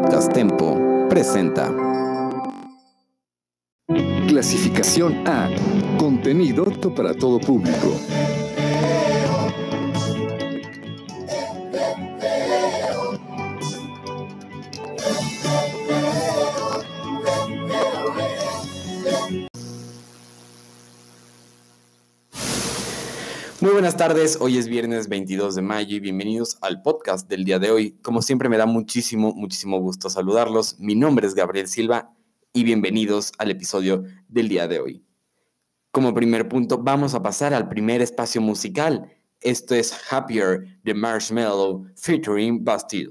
Podcast Tempo presenta. Clasificación A. Contenido para todo público. Buenas tardes, hoy es viernes 22 de mayo y bienvenidos al podcast del día de hoy. Como siempre me da muchísimo, muchísimo gusto saludarlos. Mi nombre es Gabriel Silva y bienvenidos al episodio del día de hoy. Como primer punto, vamos a pasar al primer espacio musical. Esto es Happier de Marshmallow featuring Bastille.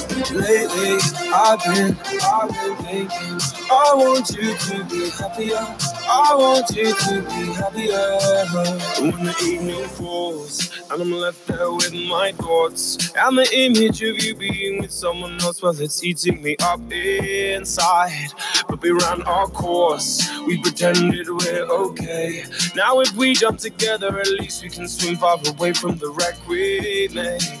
Lately, I've been, I've been thinking. I want you to be happier. I want you to be happier. When the evening falls and I'm left there with my thoughts and the image of you being with someone else, well, it's eating me up inside. But we ran our course. We pretended we're okay. Now if we jump together, at least we can swim far away from the wreck we made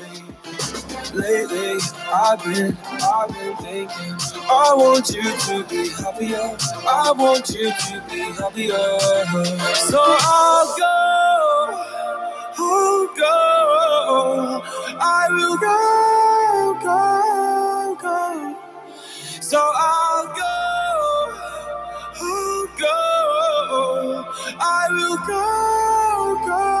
lately. I've been, I've been thinking. I want you to be happier. I want you to be happier. So I'll go, I'll go. I will go, go, go. So I'll go, I'll go. I will go, go.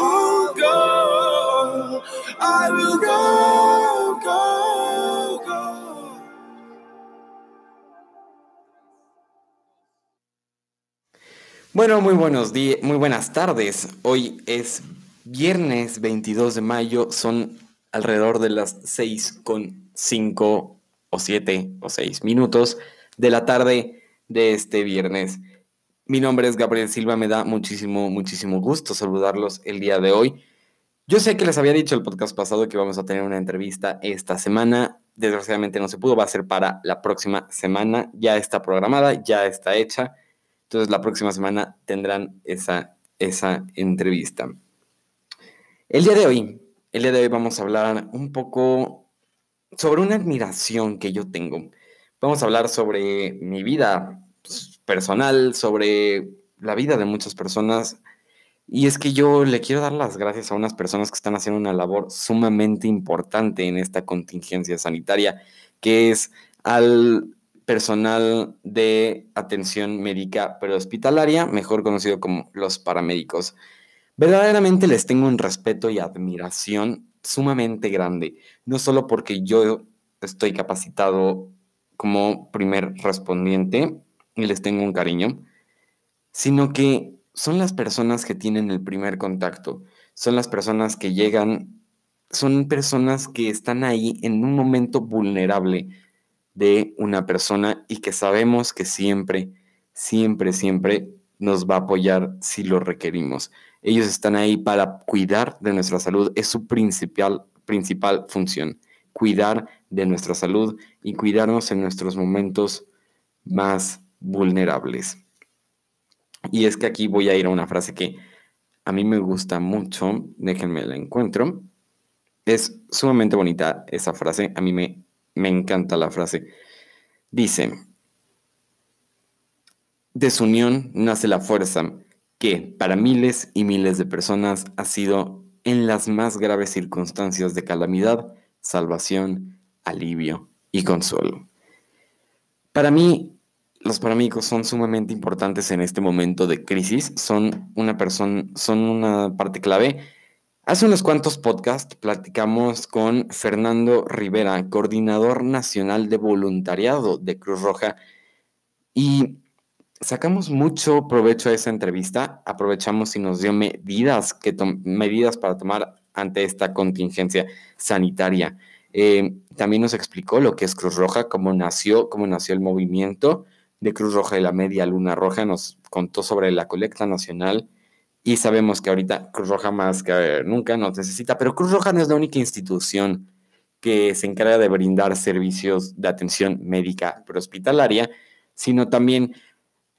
Go. Bueno, muy buenos días, muy buenas tardes. Hoy es viernes 22 de mayo, son alrededor de las 6 con 5 o 7 o 6 minutos de la tarde de este viernes. Mi nombre es Gabriel Silva, me da muchísimo, muchísimo gusto saludarlos el día de hoy. Yo sé que les había dicho el podcast pasado que vamos a tener una entrevista esta semana. Desgraciadamente no se pudo, va a ser para la próxima semana. Ya está programada, ya está hecha. Entonces la próxima semana tendrán esa, esa entrevista. El día de hoy, el día de hoy vamos a hablar un poco sobre una admiración que yo tengo. Vamos a hablar sobre mi vida pues, personal, sobre la vida de muchas personas. Y es que yo le quiero dar las gracias a unas personas que están haciendo una labor sumamente importante en esta contingencia sanitaria, que es al personal de atención médica prehospitalaria, mejor conocido como los paramédicos. Verdaderamente les tengo un respeto y admiración sumamente grande, no solo porque yo estoy capacitado como primer respondiente y les tengo un cariño, sino que son las personas que tienen el primer contacto, son las personas que llegan, son personas que están ahí en un momento vulnerable de una persona y que sabemos que siempre, siempre, siempre nos va a apoyar si lo requerimos. Ellos están ahí para cuidar de nuestra salud, es su principal, principal función, cuidar de nuestra salud y cuidarnos en nuestros momentos más vulnerables. Y es que aquí voy a ir a una frase que a mí me gusta mucho, déjenme la encuentro. Es sumamente bonita esa frase, a mí me, me encanta la frase. Dice, de su unión nace la fuerza que para miles y miles de personas ha sido en las más graves circunstancias de calamidad, salvación, alivio y consuelo. Para mí, los paramédicos son sumamente importantes en este momento de crisis, son una persona, son una parte clave. Hace unos cuantos podcasts platicamos con Fernando Rivera, coordinador nacional de voluntariado de Cruz Roja, y sacamos mucho provecho a esa entrevista, aprovechamos y nos dio medidas, que medidas para tomar ante esta contingencia sanitaria. Eh, también nos explicó lo que es Cruz Roja, cómo nació, cómo nació el movimiento, de Cruz Roja y la Media Luna Roja nos contó sobre la colecta nacional y sabemos que ahorita Cruz Roja más que nunca nos necesita, pero Cruz Roja no es la única institución que se encarga de brindar servicios de atención médica prehospitalaria, sino también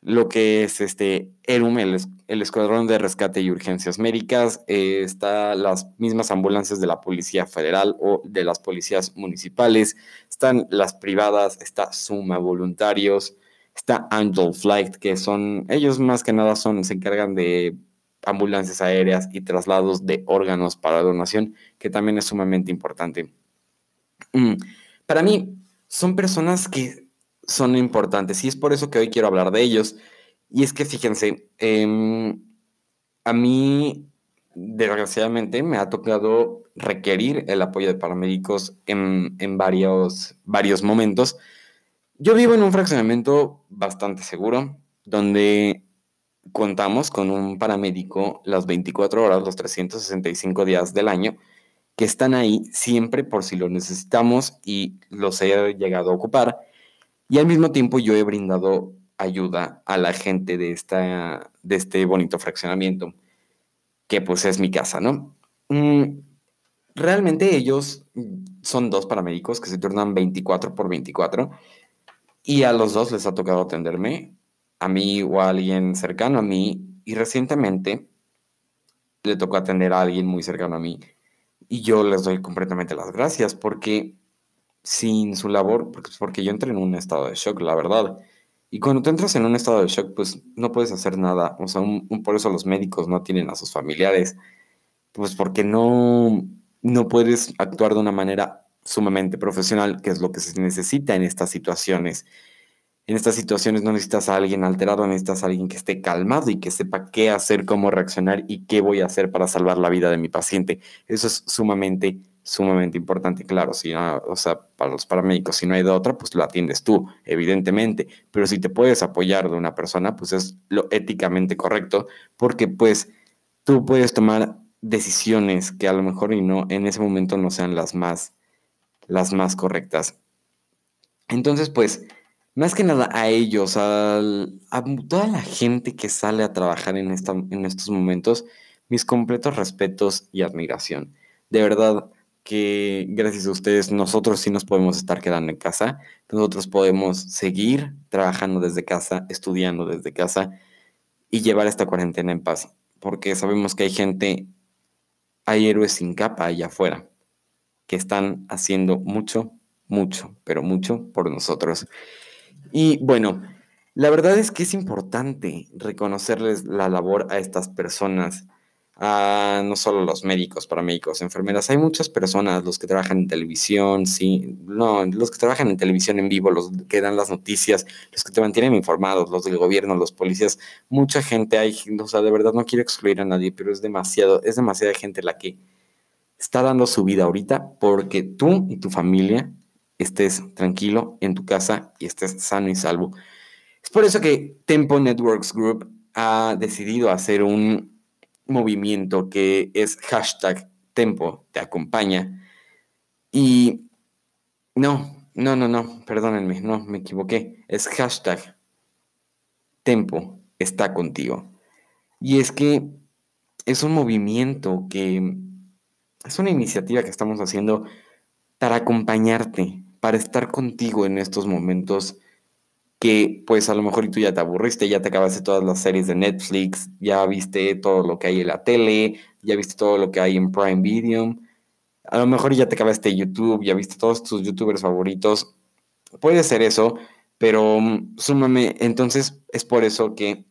lo que es este ERUM, el, Escuadrón de Rescate y Urgencias Médicas, eh, está las mismas ambulancias de la Policía Federal o de las policías municipales, están las privadas, está Suma Voluntarios, Está Angel Flight, que son, ellos más que nada son, se encargan de ambulancias aéreas y traslados de órganos para donación, que también es sumamente importante. Mm, para mí, son personas que son importantes y es por eso que hoy quiero hablar de ellos. Y es que fíjense, em, a mí, desgraciadamente, me ha tocado requerir el apoyo de paramédicos en, en varios, varios momentos yo vivo en un fraccionamiento bastante seguro, donde contamos con un paramédico las 24 horas, los 365 días del año, que están ahí siempre por si lo necesitamos y los he llegado a ocupar. Y al mismo tiempo yo he brindado ayuda a la gente de, esta, de este bonito fraccionamiento, que pues es mi casa, ¿no? Mm, realmente ellos son dos paramédicos que se turnan 24 por 24 y a los dos les ha tocado atenderme, a mí o a alguien cercano a mí. Y recientemente le tocó atender a alguien muy cercano a mí. Y yo les doy completamente las gracias porque sin su labor, porque, yo entré en un estado de shock, la verdad. Y cuando tú entras en un estado de shock, pues no puedes hacer nada. O sea, por eso los médicos no tienen a sus familiares. Pues porque no, no puedes actuar de una manera sumamente profesional, que es lo que se necesita en estas situaciones. En estas situaciones no necesitas a alguien alterado, necesitas a alguien que esté calmado y que sepa qué hacer, cómo reaccionar y qué voy a hacer para salvar la vida de mi paciente. Eso es sumamente, sumamente importante. Claro, si o sea, para los paramédicos, si no hay de otra, pues lo atiendes tú, evidentemente. Pero si te puedes apoyar de una persona, pues es lo éticamente correcto, porque pues tú puedes tomar decisiones que a lo mejor y no en ese momento no sean las más las más correctas. Entonces, pues, más que nada a ellos, a, toda la gente que sale a trabajar en, esta, en estos momentos, mis completos respetos y admiración. De verdad que gracias a ustedes nosotros sí nos podemos estar quedando en casa, nosotros podemos seguir trabajando desde casa, estudiando desde casa y llevar esta cuarentena en paz, porque sabemos que hay gente, hay héroes sin capa allá afuera que están haciendo mucho, mucho, pero mucho por nosotros. Y bueno, la verdad es que es importante reconocerles la labor a estas personas no solo los médicos, paramédicos, enfermeras, hay muchas personas, los que trabajan en televisión, sí, no, los que trabajan en televisión en vivo, los que dan las noticias, los que te mantienen informados, los del gobierno, los policías, mucha gente hay, o sea, de verdad no quiero excluir a nadie, pero es demasiado, es demasiada gente la que está dando su vida ahorita porque tú y tu familia estés tranquilo en tu casa y estés sano y salvo. Es por eso que Tempo Networks Group ha decidido hacer un movimiento que es hashtag tempo, te acompaña. Y no, no, no, no, perdónenme, no, me equivoqué. Es hashtag tempo está contigo. Y es que es un movimiento que es una iniciativa que estamos haciendo para acompañarte, para estar contigo en estos momentos que pues a lo mejor tú ya te aburriste, ya te acabaste todas las series de Netflix, ya viste todo lo que hay en la tele, ya viste todo lo que hay en Prime Video, a lo mejor ya te acabaste YouTube, ya viste todos tus youtubers favoritos, puede ser eso, pero um, súmame, entonces es por eso que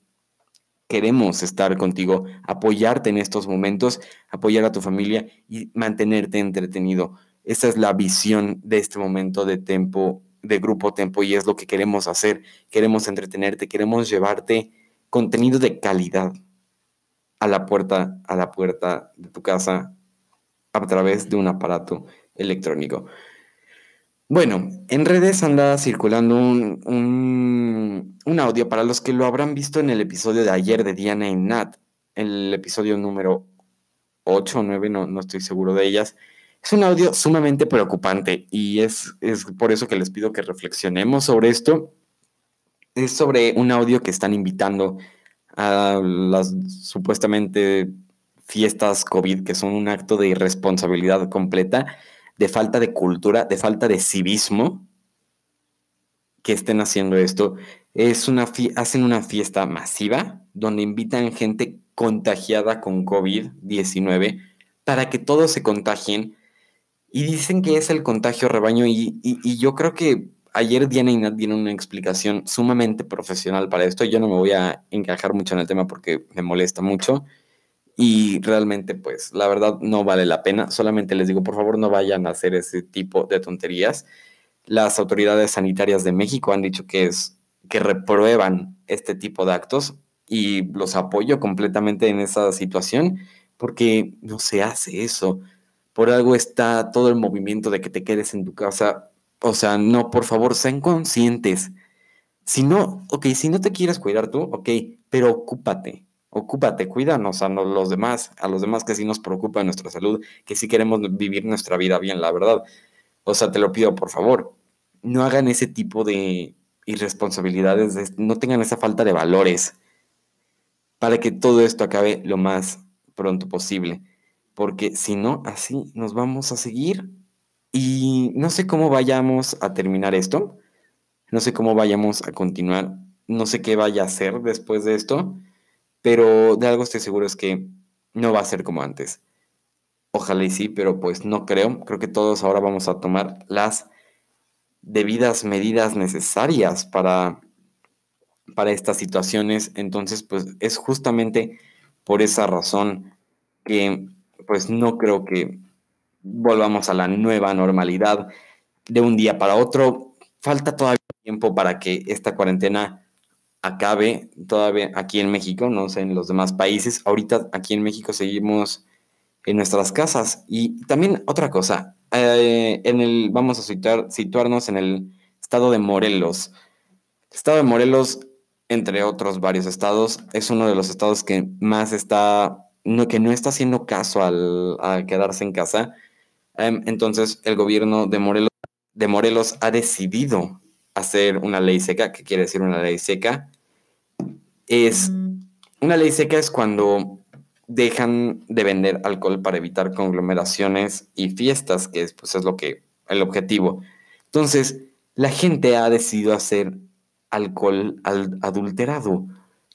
queremos estar contigo, apoyarte en estos momentos, apoyar a tu familia y mantenerte entretenido. Esa es la visión de este momento de tiempo de Grupo Tempo y es lo que queremos hacer. Queremos entretenerte, queremos llevarte contenido de calidad a la puerta, a la puerta de tu casa a través de un aparato electrónico. Bueno, en redes anda circulando un, un, audio para los que lo habrán visto en el episodio de ayer de Diana y Nat, el episodio número 8 o 9, no, no estoy seguro de ellas, es un audio sumamente preocupante y es, es por eso que les pido que reflexionemos sobre esto. Es sobre un audio que están invitando a las supuestamente fiestas COVID, que son un acto de irresponsabilidad completa, de falta de cultura, de falta de civismo, que estén haciendo esto. Es una hacen una fiesta masiva donde invitan gente contagiada con COVID-19 para que todos se contagien y dicen que es el contagio rebaño y, yo creo que ayer Diana y Nat una explicación sumamente profesional para esto. Yo no me voy a encajar mucho en el tema porque me molesta mucho y realmente pues la verdad no vale la pena. Solamente les digo, por favor no vayan a hacer ese tipo de tonterías. Las autoridades sanitarias de México han dicho que es que reprueban este tipo de actos y los apoyo completamente en esa situación porque no se hace eso por algo está todo el movimiento de que te quedes en tu casa. O sea, no, por favor, sean conscientes. Si no, ok, si no te quieres cuidar tú, ok, pero ocúpate, ocúpate, cuídanos a los demás, a los demás que sí nos preocupa nuestra salud, que sí queremos vivir nuestra vida bien, la verdad. O sea, te lo pido, por favor, no hagan ese tipo de irresponsabilidades, no tengan esa falta de valores para que todo esto acabe lo más pronto posible porque si no, así nos vamos a seguir y no sé cómo vayamos a terminar esto, no sé cómo vayamos a continuar, no sé qué vaya a hacer después de esto, pero de algo estoy seguro es que no va a ser como antes. Ojalá y sí, pero pues no creo. Creo que todos ahora vamos a tomar las debidas medidas necesarias para, para estas situaciones. Entonces, pues es justamente por esa razón que pues no creo que volvamos a la nueva normalidad de un día para otro. Falta todavía tiempo para que esta cuarentena acabe todavía aquí en México, no sé, en los demás países. Ahorita aquí en México seguimos en nuestras casas. Y también otra cosa, eh, en el, vamos a situarnos en el estado de Morelos. El estado de Morelos, entre otros varios estados, es uno de los estados que más está no, que no está haciendo caso al, quedarse en casa. Em, entonces el gobierno de Morelos, de Morelos ha decidido hacer una ley seca. ¿Qué quiere decir una ley seca? Es una ley seca es cuando dejan de vender alcohol para evitar conglomeraciones y fiestas, que es, pues, es lo que el objetivo. Entonces, la gente ha decidido hacer alcohol adulterado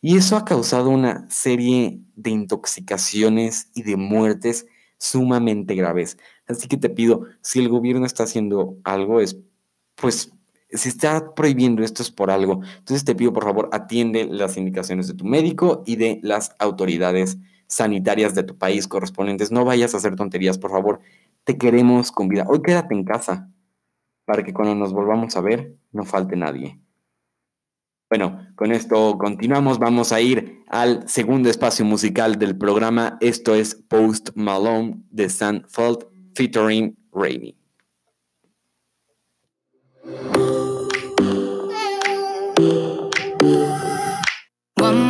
y eso ha causado una serie de intoxicaciones y de muertes sumamente graves. Así que te pido, si el gobierno está haciendo algo, es pues se está prohibiendo esto es por algo. Entonces te pido por favor atiende las indicaciones de tu médico y de las autoridades sanitarias de tu país correspondientes. No vayas a hacer tonterías, por favor. Te queremos con vida. Hoy quédate en casa para que cuando nos volvamos a ver no falte nadie. Bueno, con esto continuamos. Vamos a ir al segundo espacio musical del programa. Esto es Post Malone de Sandfeld featuring Rainy.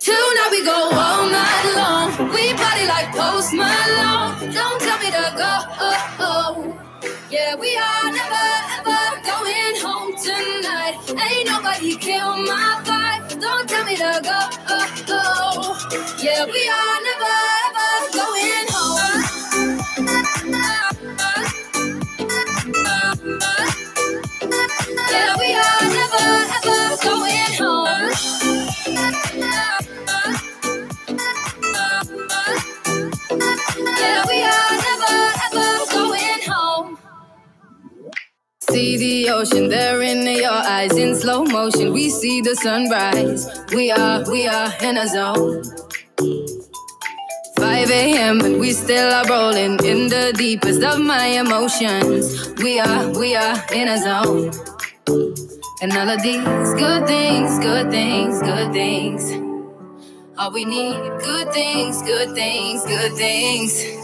Tonight we go all night long. We party like Post Malone. Don't tell me to go. Oh, oh. Yeah, we are never ever going home tonight. Ain't nobody kill my vibe. Don't tell me to go. Oh, oh. Yeah, we are never ocean there in your eyes in slow motion. We see the sunrise. We are, we are in a zone. 5 a.m. and we still are rolling in the deepest of my emotions. We are, we are in a zone. And all of these good things, good things, good things. All we need, good things, good things, good things.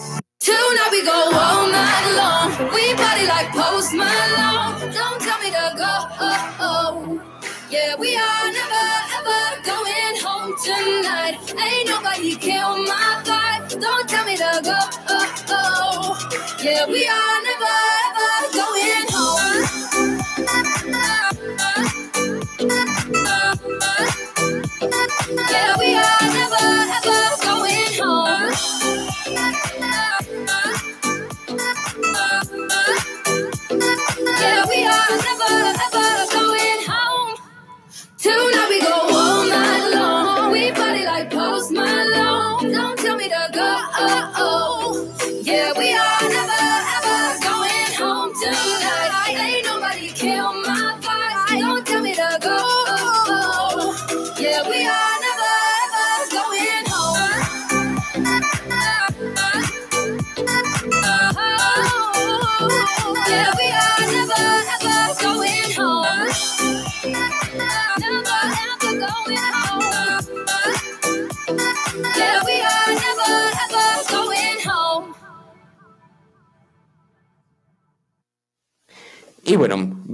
Tonight we go all night long. We party like Post Malone. Don't tell me to go. Oh, oh. Yeah, we are never ever going home tonight. Ain't nobody kill my vibe. Don't tell me to go. Oh, oh. Yeah, we are never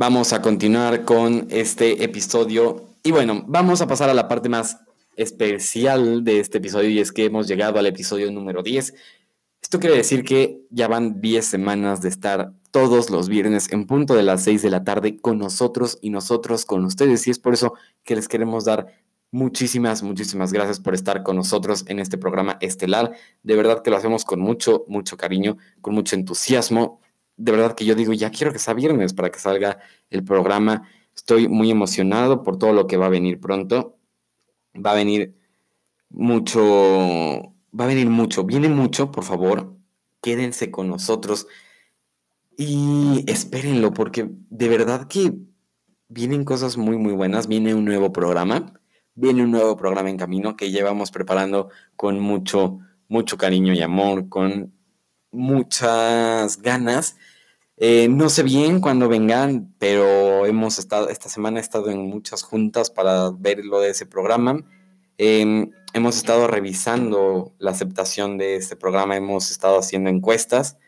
vamos a continuar con este episodio. Y bueno, vamos a pasar a la parte más especial de este episodio y es que hemos llegado al episodio número 10. Esto quiere decir que ya van 10 semanas de estar todos los viernes en punto de las 6 de la tarde con nosotros y nosotros con ustedes. Y es por eso que les queremos dar muchísimas, muchísimas gracias por estar con nosotros en este programa estelar. De verdad que lo hacemos con mucho, mucho cariño, con mucho entusiasmo. De verdad que yo digo, ya quiero que sea viernes para que salga el programa. Estoy muy emocionado por todo lo que va a venir pronto. Va a venir mucho, va a venir mucho, viene mucho, por favor, quédense con nosotros y espérenlo porque de verdad que vienen cosas muy, muy buenas, viene un nuevo programa, viene un nuevo programa en camino que llevamos preparando con mucho, mucho cariño y amor, con muchas ganas. Eh, no sé bien cuándo vengan, pero hemos estado, esta semana he estado en muchas juntas para ver lo de ese programa. Eh, hemos estado revisando la aceptación de este programa, hemos estado haciendo encuestas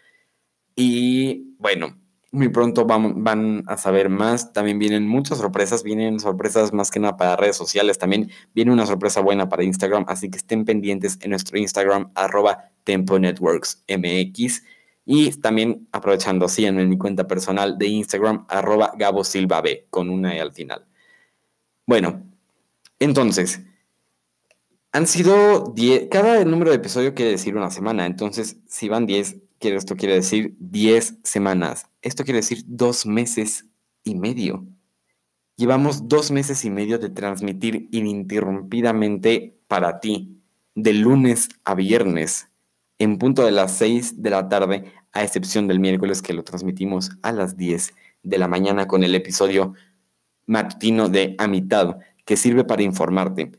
y bueno, muy pronto van, van, a saber más. También vienen muchas sorpresas, vienen sorpresas más que nada para redes sociales, también viene una sorpresa buena para Instagram, así que estén pendientes en nuestro Instagram arroba Tempo Networks MX. Y también aprovechando así en mi cuenta personal de Instagram, arroba Gabo Silva con una E al final. Bueno, entonces, Han sido 10, cada número de episodio quiere decir una semana, entonces si van 10, esto quiere decir 10 semanas. Esto quiere decir dos meses y medio. Llevamos dos meses y medio de transmitir ininterrumpidamente para ti, de lunes a viernes, en punto de las 6 de la tarde, a excepción del miércoles que lo transmitimos a las 10 de la mañana con el episodio matutino de A mitad, que sirve para informarte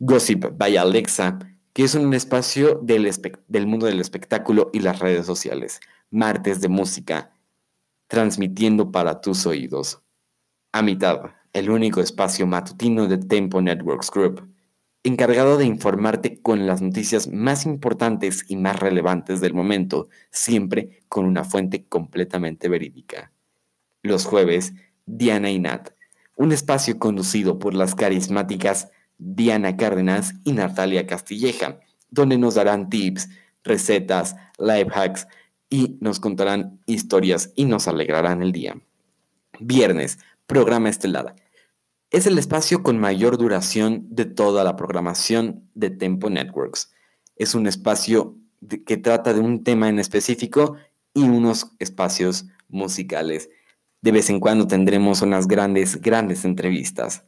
Gossip by Alexa, que es un espacio del, del mundo del espectáculo y las redes sociales. Martes de música, transmitiendo para tus oídos. A mitad, el único espacio matutino de Tempo Networks Group, encargado de informarte con las noticias más importantes y más relevantes del momento, siempre con una fuente completamente verídica. Los jueves, Diana y Nat, un espacio conducido por las carismáticas Diana Cárdenas y Natalia Castilleja, donde nos darán tips, recetas, life hacks y nos contarán historias y nos alegrarán el día. Viernes, programa estelar. Es el espacio con mayor duración de toda la programación de Tempo Networks. Es un espacio que trata de un tema en específico y unos espacios musicales. De vez en cuando tendremos unas grandes, grandes entrevistas.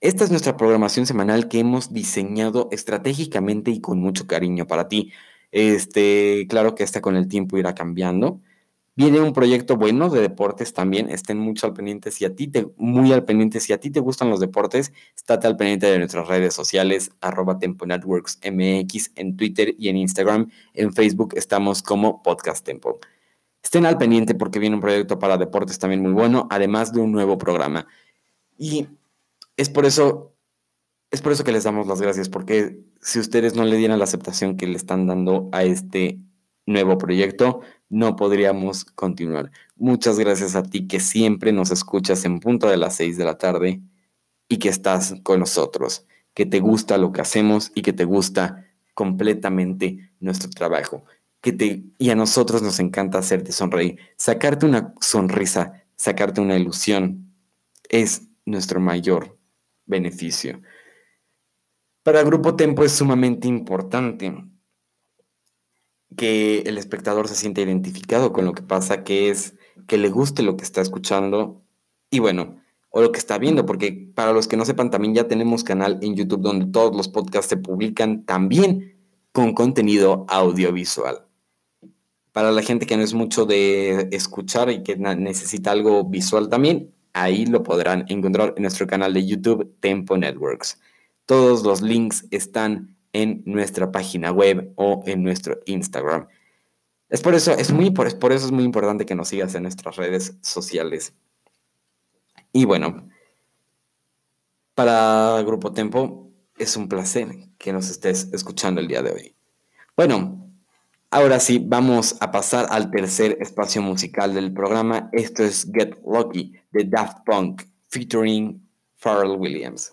Esta es nuestra programación semanal que hemos diseñado estratégicamente y con mucho cariño para ti. Este, claro que esta con el tiempo irá cambiando. Viene un proyecto bueno de deportes también. Estén mucho al pendiente si a ti te, muy al pendiente si a ti te gustan los deportes. Estate al pendiente de nuestras redes sociales, arroba Tempo Networks MX en Twitter y en Instagram. En Facebook estamos como Podcast Tempo. Estén al pendiente porque viene un proyecto para deportes también muy bueno, además de un nuevo programa. Y es por eso, es por eso que les damos las gracias, porque si ustedes no le dieran la aceptación que le están dando a este nuevo proyecto, no podríamos continuar. Muchas gracias a ti que siempre nos escuchas en punto de las 6 de la tarde y que estás con nosotros, que te gusta lo que hacemos y que te gusta completamente nuestro trabajo. Que te, y a nosotros nos encanta hacerte sonreír. Sacarte una sonrisa, sacarte una ilusión, es nuestro mayor beneficio. Para el Grupo Tempo es sumamente importante que el espectador se sienta identificado con lo que pasa, que es que le guste lo que está escuchando y bueno, o lo que está viendo, porque para los que no sepan, también ya tenemos canal en YouTube donde todos los podcasts se publican también con contenido audiovisual. Para la gente que no es mucho de escuchar y que necesita algo visual también, Ahí lo podrán encontrar en nuestro canal de YouTube Tempo Networks. Todos los links están en nuestra página web o en nuestro Instagram. Es por eso, es muy, por, eso es muy importante que nos sigas en nuestras redes sociales. Y bueno, para Grupo Tempo es un placer que nos estés escuchando el día de hoy. Bueno, ahora sí, vamos a pasar al tercer espacio musical del programa. Esto es Get Lucky de Daft Punk featuring Pharrell Williams.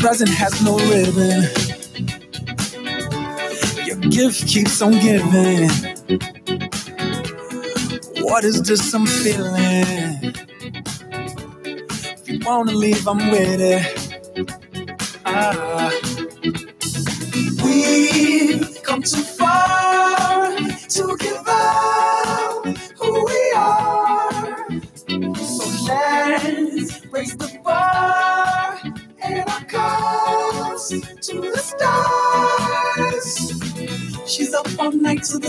Present has no ribbon. Your gift keeps on giving. What is this I'm feeling? If you wanna leave, I'm with it. Ah. We've come too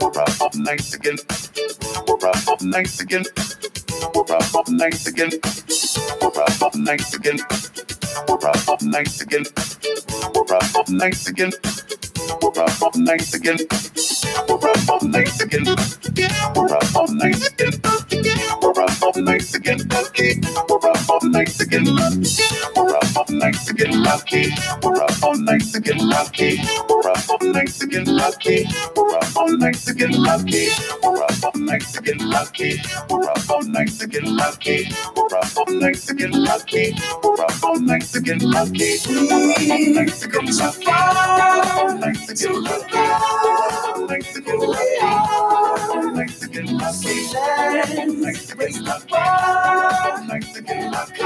We're up all night get We're up all night get We're up all night get We're up all night get We're up all night get We're up all night get We're up all night get We're up all night get We're up all night get We're up all night get lucky. We're up all night lucky. We're up all night get lucky. We're up all night get lucky. We're up all night get lucky. We're up all night get lucky. We're up all night get lucky. We're up all night get lucky. We're up all night get lucky. We're up all night get lucky. We're up all night get lucky. All night to get lucky. All night to get lucky. All night to get lucky. All night to get lucky. All night to get lucky.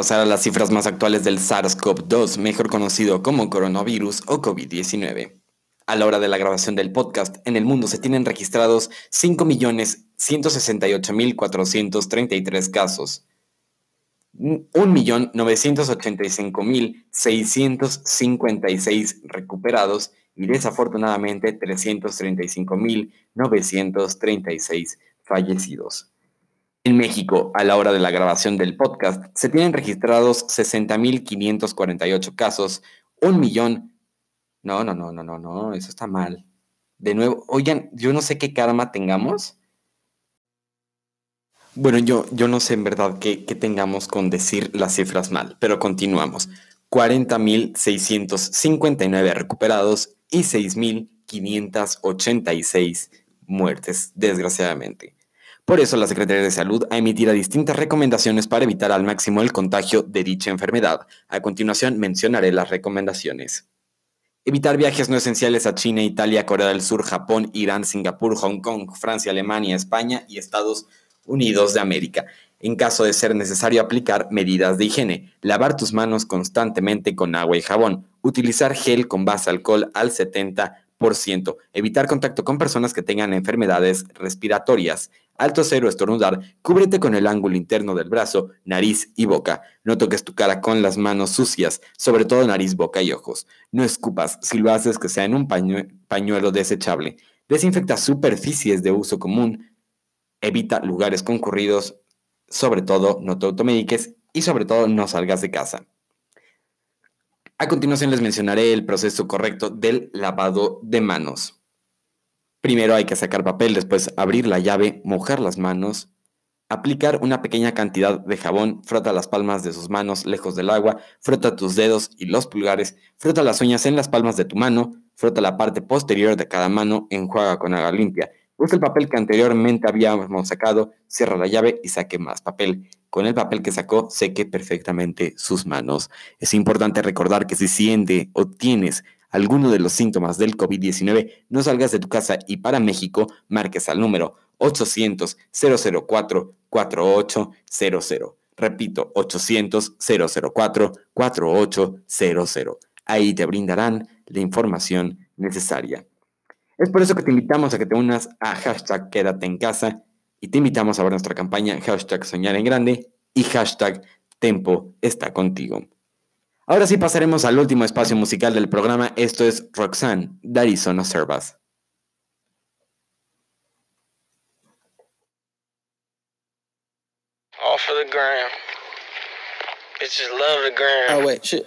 Pasar a las cifras más actuales del SARS-CoV-2, mejor conocido como coronavirus o COVID-19. A la hora de la grabación del podcast, en el mundo se tienen registrados 5.168.433 casos, 1.985.656 recuperados y desafortunadamente 335.936 fallecidos. En México, a la hora de la grabación del podcast, se tienen registrados 60.548 casos, un millón... No, no, no, no, no, no, eso está mal. De nuevo, oigan, yo no sé qué karma tengamos. Bueno, yo, yo no sé en verdad qué, tengamos con decir las cifras mal, pero continuamos. 40.659 recuperados y 6.586 muertes, desgraciadamente. Por eso la Secretaría de Salud ha emitido distintas recomendaciones para evitar al máximo el contagio de dicha enfermedad. A continuación mencionaré las recomendaciones. Evitar viajes no esenciales a China, Italia, Corea del Sur, Japón, Irán, Singapur, Hong Kong, Francia, Alemania, España y Estados Unidos de América. En caso de ser necesario aplicar medidas de higiene, lavar tus manos constantemente con agua y jabón, utilizar gel con base alcohol al 70%, evitar contacto con personas que tengan enfermedades respiratorias, alto cero estornudar, cúbrete con el ángulo interno del brazo, nariz y boca. No toques tu cara con las manos sucias, sobre todo nariz, boca y ojos. No escupas, si lo haces que sea en un pañuelo desechable. Desinfecta superficies de uso común. Evita lugares concurridos, sobre todo no te automediques y sobre todo no salgas de casa. A continuación les mencionaré el proceso correcto del lavado de manos. Primero hay que sacar papel, después abrir la llave, mojar las manos, aplicar una pequeña cantidad de jabón, frota las palmas de sus manos lejos del agua, frota tus dedos y los pulgares, frota las uñas en las palmas de tu mano, frota la parte posterior de cada mano, enjuaga con agua limpia. Usa el papel que anteriormente habíamos sacado, cierra la llave y saque más papel. Con el papel que sacó, seque perfectamente sus manos. Es importante recordar que si siente o tienes alguno de los síntomas del COVID-19, no salgas de tu casa y para México marques al número 800-004-4800. Repito, 800-004-4800. Ahí te brindarán la información necesaria. Es por eso que te invitamos a que te unas a hashtag quédate en casa y te invitamos a ver nuestra campaña hashtag soñar en grande y hashtag tempo está contigo. Ahora sí pasaremos al último espacio musical del programa. Esto es Roxanne, Darizona Servas. All for the gram. Bitches love the gram. Oh, wait, shit.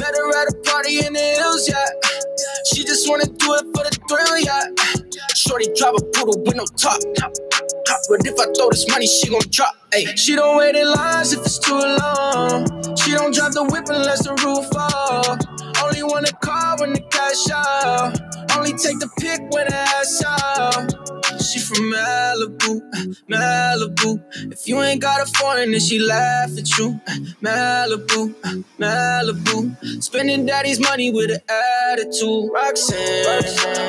Met her at a party in the hills, yeah. She just wanna do it for the thrill, yeah. Shorty drive a poodle with no top. But if I throw this money, she gon' drop. Ay. She don't wait in lines if it's too long. She don't drive the whip unless the roof off. Only wanna call when the cash out. Only take the pic when the ass out. She from Malibu, Malibu. If you ain't got a foreign, then she laugh at you. Malibu, Malibu. Spending daddy's money with an attitude. Roxanne,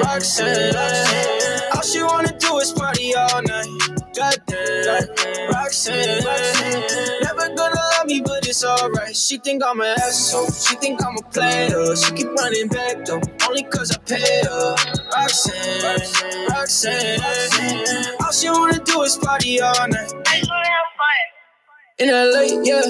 Roxanne, Roxanne. All she wanna do is party all night. Goddamn, Roxanne. Never it's alright. She think I'm an asshole. She think I'm a player. She keep running back though, only cause I pay her. Roxanne, Roxanne. All she wanna do is party all night. I just wanna have fun. In LA, yeah,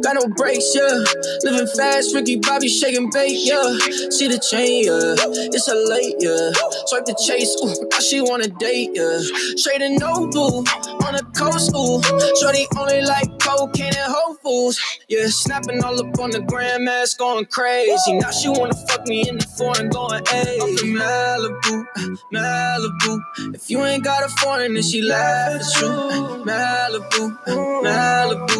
got no brakes, yeah. Living fast, Ricky Bobby shaking bait, yeah. See the chain, yeah. It's a late, yeah. Swipe the chase, ooh, now she wanna date, yeah. Straight and no blue, on the coast, ooh. Shorty only like cocaine and Whole Foods, yeah. Snapping all up on the grandmas, going crazy. Now she wanna fuck me in the foreign, going, hey. In Malibu, Malibu. If you ain't got a foreign, then she laugh at. Malibu, Malibu.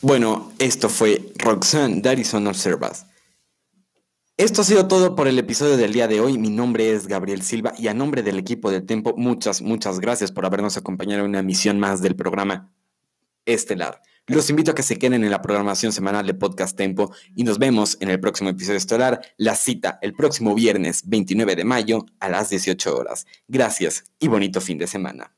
Bueno, esto fue Roxanne Darison Observas. Esto ha sido todo por el episodio del día de hoy. Mi nombre es Gabriel Silva y a nombre del equipo de Tempo, muchas, muchas gracias por habernos acompañado en una emisión más del programa Estelar. Los invito a que se queden en la programación semanal de Podcast Tempo y nos vemos en el próximo episodio estelar, la cita el próximo viernes 29 de mayo a las 18 horas. Gracias y bonito fin de semana.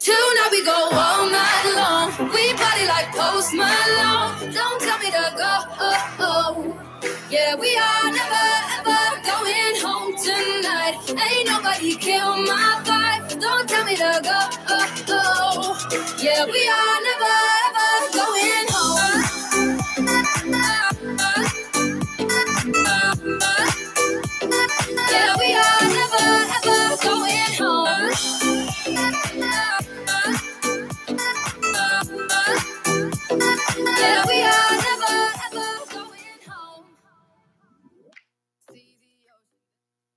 Tonight we go all night long. We party like Post Malone. Don't tell me to go. Oh, oh. Yeah, we are never ever going home tonight. Ain't nobody kill my vibe. Don't tell me to go. Oh, oh. Yeah, we are never ever going home. Yeah, we are never ever going home.